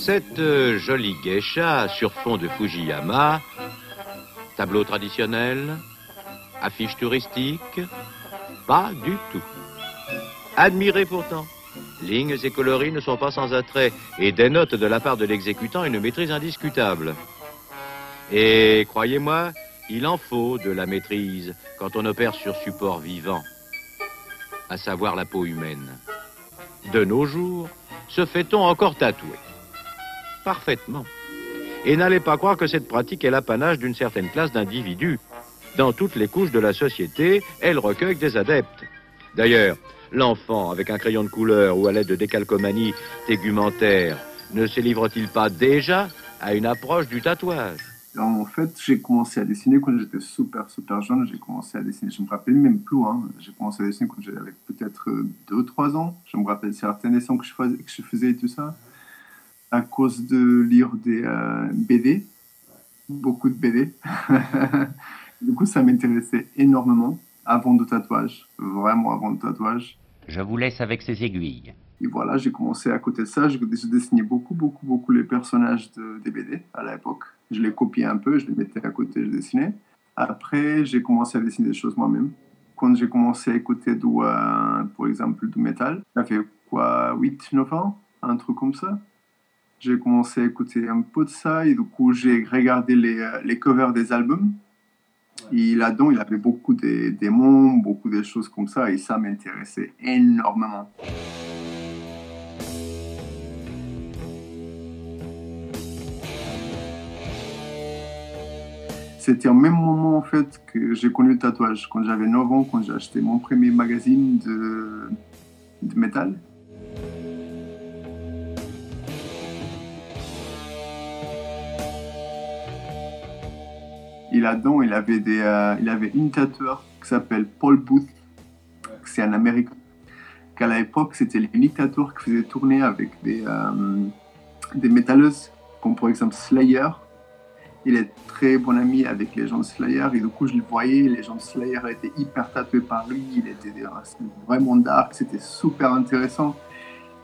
Cette euh, jolie geisha sur fond de Fujiyama, tableau traditionnel, affiche touristique, pas du tout. Admirez pourtant. Lignes et coloris ne sont pas sans attrait et dénotent de la part de l'exécutant une maîtrise indiscutable. Et croyez-moi, il en faut de la maîtrise quand on opère sur support vivant, à savoir la peau humaine. De nos jours, se fait-on encore tatouer Parfaitement. Et n'allez pas croire que cette pratique est l'apanage d'une certaine classe d'individus. Dans toutes les couches de la société, elle recueille des adeptes. D'ailleurs, l'enfant, avec un crayon de couleur ou à l'aide de décalcomanie tégumentaire, ne se livre-t-il pas déjà à une approche du tatouage? En fait, j'ai commencé à dessiner quand j'étais super, super jeune. J'ai commencé à dessiner, je me rappelle même plus. Hein. J'ai commencé à dessiner quand j'avais peut-être 2-3 ans. Je me rappelle certains dessins que je faisais et tout ça. À cause de lire des euh, BD, beaucoup de BD. du coup, ça m'intéressait énormément avant le tatouage, vraiment avant le tatouage. Je vous laisse avec ces aiguilles. Et voilà, j'ai commencé à côté de ça. Je, dessinais beaucoup, beaucoup, beaucoup les personnages de, des BD à l'époque. Je les copiais un peu, je les mettais à côté, je dessinais. Après, j'ai commencé à dessiner des choses moi-même. Quand j'ai commencé à écouter, du, euh, pour exemple, du métal, ça fait quoi, 8-9 ans Un truc comme ça. J'ai commencé à écouter un peu de ça et du coup, j'ai regardé les, euh, les covers des albums et là-dedans, il avait beaucoup de démons, beaucoup de choses comme ça, et ça m'intéressait énormément. C'était au même moment en fait que j'ai connu le tatouage. Quand j'avais 9 ans, quand j'ai acheté mon premier magazine de, de métal, Et là-dedans, il avait, des, euh, il avait une tatoueur qui s'appelle Paul Booth. C'est un Américain. Qu'à l'époque, c'était l'unique tatoueur qui faisait tourner avec des, euh, des métalleuses, comme par exemple Slayer. Il est très bon ami avec les gens de Slayer et du coup, je le voyais. Les gens de Slayer étaient hyper tatoués par lui. Il était vraiment dark. C'était super intéressant.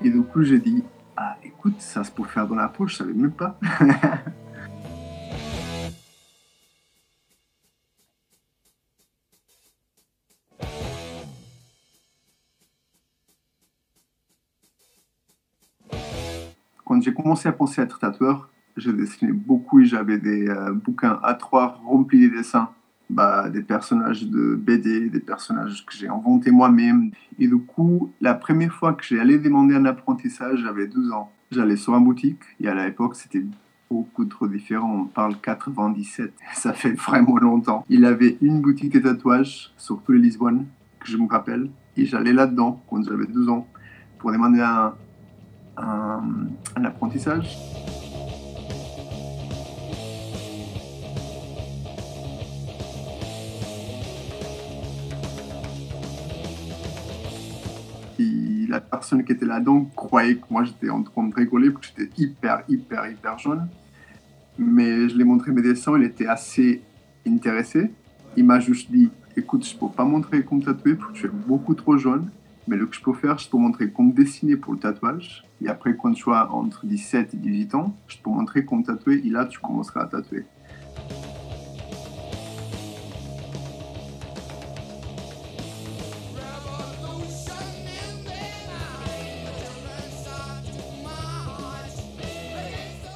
Et du coup, j'ai dit Ah, écoute, ça se peut faire dans la poche, je savais même pas. quand j'ai commencé à penser à être tatoueur, je dessinais beaucoup et j'avais des euh, bouquins A3 remplis de dessins. Bah, des personnages de BD, des personnages que j'ai inventés moi-même. Et du coup, la première fois que j'ai allé demander un apprentissage, j'avais 12 ans. J'allais sur une boutique et à l'époque, c'était beaucoup trop différent. On parle 97, ça fait vraiment longtemps. Il avait une boutique de tatouages sur tous les Lisbonnes, que je me rappelle. Et j'allais là-dedans quand j'avais 12 ans pour demander un, un, apprentissage. La personne qui était là-dedans croyait que moi j'étais en train de rigoler, que j'étais hyper, hyper, hyper jaune. Mais je lui ai montré mes dessins, il était assez intéressé. Il m'a juste dit Écoute, je peux pas montrer comme tatoué parce que tu es beaucoup trop jaune. Mais le que je peux faire, je peux montrer comment dessiner pour le tatouage. Et après, quand tu as entre 17 et 18 ans, je peux montrer comment tatouer. Et là, tu commenceras à tatouer.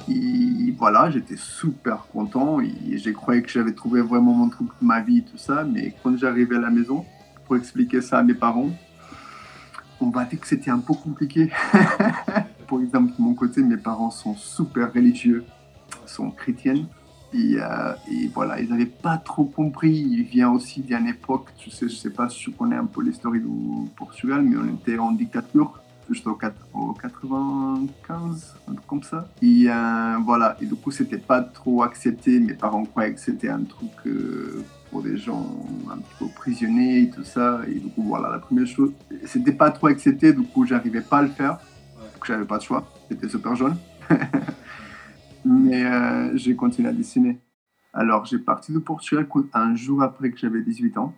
Et voilà, j'étais super content et j'ai cru que j'avais trouvé vraiment mon truc de ma vie tout ça. Mais quand j'arrivais à la maison, pour expliquer ça à mes parents, on va dire que c'était un peu compliqué. Pour exemple, de mon côté, mes parents sont super religieux, sont chrétiennes. Et, euh, voilà, ils n'avaient pas trop compris. Il vient aussi d'une époque, je sais, je sais pas si tu connais un peu l'histoire du Portugal, mais on était en dictature jusqu'au au 95, un truc comme ça. Et euh, voilà, et du coup, c'était pas trop accepté. Mes parents croyaient que c'était un truc euh, pour des gens un petit peu prisonniers et tout ça. Et du coup, voilà, la première chose, c'était pas trop accepté, du coup, j'arrivais pas à le faire. Donc, j'avais pas de choix. J'étais super jaune. Mais euh, j'ai continué à dessiner. Alors, j'ai parti de Portugal un jour après que j'avais 18 ans.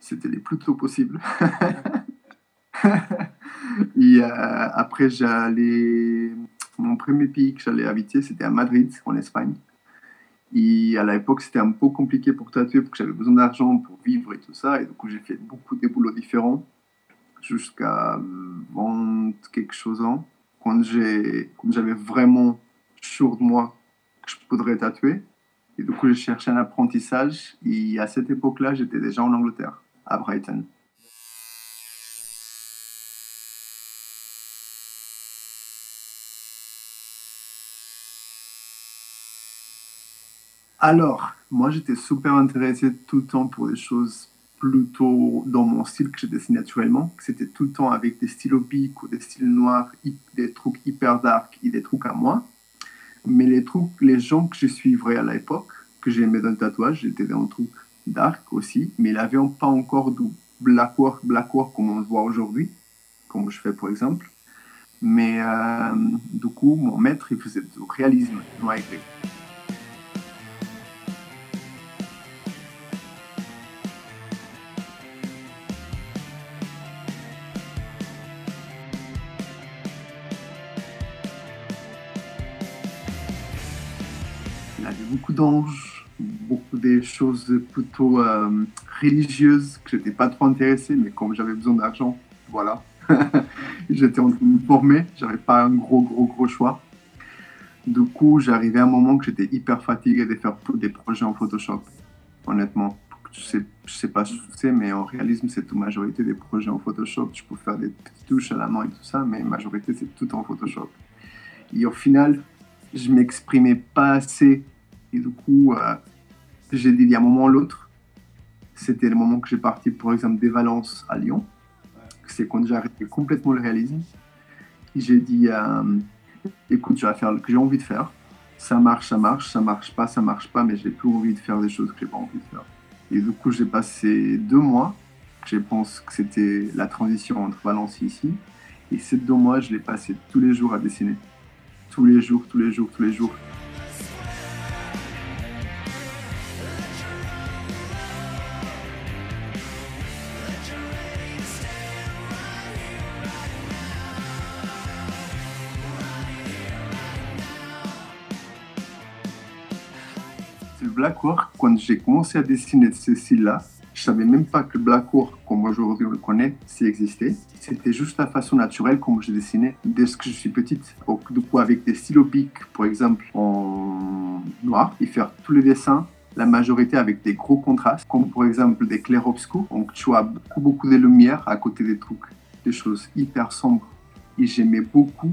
C'était le plus tôt possible. euh, après, j'allais. Mon premier pays que j'allais habiter, c'était à Madrid, en Espagne. Et à l'époque, c'était un peu compliqué pour tatouer parce que j'avais besoin d'argent pour vivre et tout ça. Et du coup, j'ai fait beaucoup de boulots différents jusqu'à 20 quelque chose ans. Quand j'avais vraiment sûr de moi que je pourrais tatouer. Et du coup, j'ai cherché un apprentissage. Et à cette époque-là, j'étais déjà en Angleterre, à Brighton. Alors, moi, j'étais super intéressé tout le temps pour des choses plutôt dans mon style que je dessine naturellement. C'était tout le temps avec des stylos bics ou des styles noirs, des trucs hyper dark et des trucs à moi. Mais les trucs, les gens que je suivrais à l'époque, que j'aimais dans le tatouage, j'étais dans un truc dark aussi, mais ils n'avaient pas encore du black work, black work comme on le voit aujourd'hui, comme je fais pour exemple. Mais euh, du coup, mon maître, il faisait du réalisme noir et gris. Beaucoup d'anges, beaucoup des choses plutôt euh, religieuses que j'étais pas trop intéressé, mais comme j'avais besoin d'argent, voilà. j'étais en train de me former, j'avais pas un gros, gros, gros choix. Du coup, j'arrivais à un moment que j'étais hyper fatigué de faire des projets en Photoshop, honnêtement. Je sais, je sais pas si tu sais, mais en réalisme, c'est toute majorité des projets en Photoshop. Tu peux faire des petites touches à la main et tout ça, mais majorité, c'est tout en Photoshop. Et au final, je m'exprimais pas assez et du coup, euh, j'ai dit, il y a un moment ou l'autre, c'était le moment que j'ai parti, par exemple, des Valences à Lyon. C'est quand j'ai arrêté complètement le réalisme. J'ai dit, euh, écoute, je vais faire ce que j'ai envie de faire. Ça marche, ça marche, ça marche pas, ça marche pas, mais j'ai plus envie de faire des choses que j'ai pas envie de faire. Et du coup, j'ai passé deux mois. Je pense que c'était la transition entre Valence et ici. Et ces deux mois, je l'ai passé tous les jours à dessiner. Tous les jours, tous les jours, tous les jours. Blackwork, quand j'ai commencé à dessiner ce style-là, je savais même pas que Blackwork, comme aujourd'hui on le connaît, s'il existait. C'était juste la façon naturelle comme je dessinais dès que je suis petite. Donc, du coup, avec des stylos bic, par exemple, en noir, et faire tous les dessins la majorité avec des gros contrastes, comme par exemple des clairs-obscurs. Donc tu as beaucoup, beaucoup de lumière à côté des trucs, des choses hyper sombres. Et j'aimais beaucoup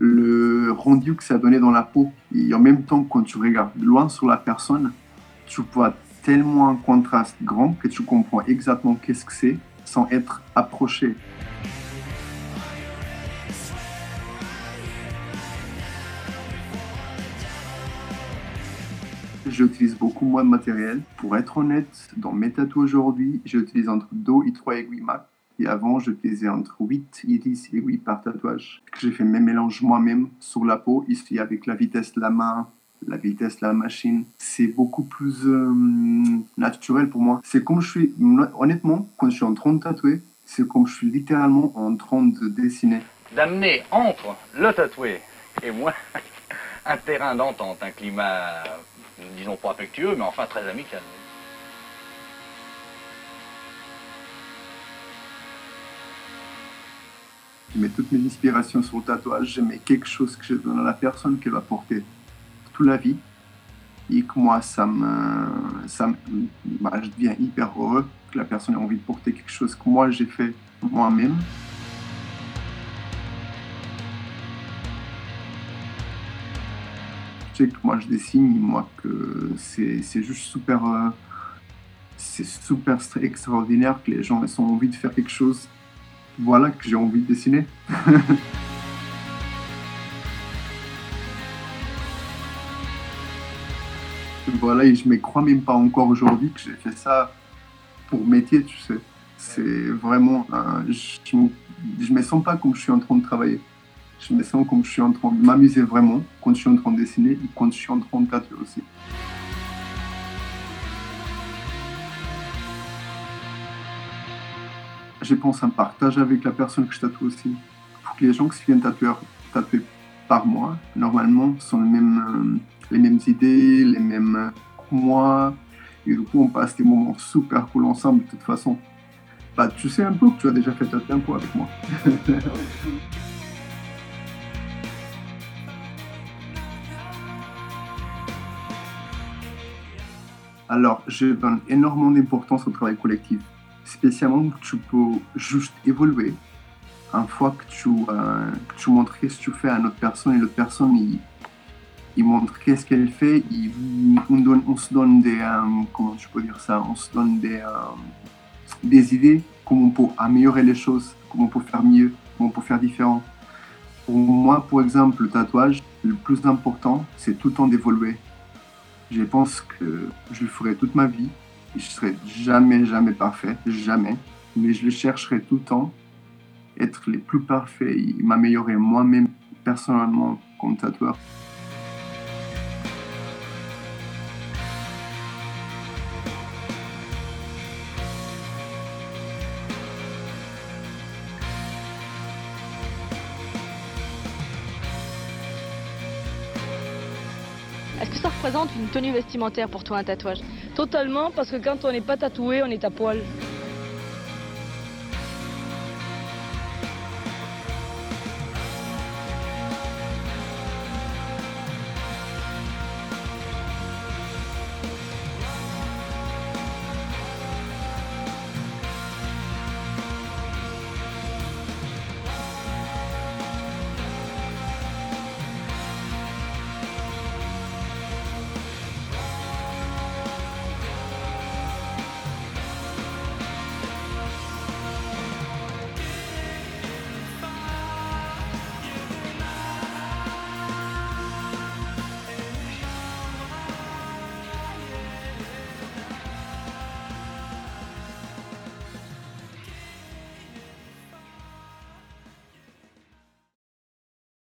le rendu que ça donnait dans la peau. Et en même temps, quand tu regardes loin sur la personne, tu vois tellement un contraste grand que tu comprends exactement qu'est-ce que c'est sans être approché. J'utilise beaucoup moins de matériel. Pour être honnête, dans mes tatouages aujourd'hui, j'utilise entre 2 et 3 aiguilles max. Et avant, je faisais entre 8 et 10 aiguilles par tatouage. J'ai fait mes mélanges moi-même sur la peau, ici avec la vitesse de la main, la vitesse de la machine. C'est beaucoup plus euh, naturel pour moi. C'est comme je suis, honnêtement, quand je suis en train de tatouer, c'est comme je suis littéralement en train de dessiner. D'amener entre le tatoué et moi un terrain d'entente, un climat, disons pas affectueux, mais enfin très amical. Je mets toutes mes inspirations sur le tatouage, je mets quelque chose que je donne à la personne qu'elle va porter toute la vie. Et que moi, ça me, ça bah, je deviens hyper heureux que la personne ait envie de porter quelque chose que moi j'ai fait moi-même. Je sais que moi je dessine, moi que c'est juste super, euh, c'est super extraordinaire que les gens aient envie de faire quelque chose voilà que j'ai envie de dessiner. voilà, et je ne me crois même pas encore aujourd'hui que j'ai fait ça pour métier, tu sais. C'est vraiment. je, ne me sens pas comme je suis en train de travailler. Je me sens comme je suis en train de m'amuser vraiment quand je suis en train de dessiner et quand je suis en train de tatouer aussi. Je pense, un partage avec la personne que je tatoue aussi. Pour que les gens qui viennent tatouer, tatouer par mois, normalement, sont les mêmes, les mêmes idées, les mêmes mois. Et du coup, on passe des moments super cool ensemble de toute façon. Bah, tu sais un peu que tu as déjà fait ta tempo avec moi. Alors, je donne énormément d'importance au travail collectif, spécialement que tu peux juste évoluer. Une fois que tu, euh, montres ce que tu fais à une autre personne et l'autre personne, il, montre qu'est-ce qu'elle fait, on, se donne des, euh, comment je peux dire ça, on se donne euh, des idées, comment on peut améliorer les choses, comment on peut faire mieux, comment on peut faire différent. Pour moi, par exemple, le tatouage, le plus important, c'est tout le temps d'évoluer. Je pense que je le ferai toute ma vie. Je serai jamais, jamais parfait, jamais. Mais je le chercherai tout le temps, être le plus parfait, m'améliorer moi-même personnellement comme tatoueur. Est-ce que ça représente une tenue vestimentaire pour toi un tatouage? Totalement, parce que quand on n'est pas tatoué, on est à poil.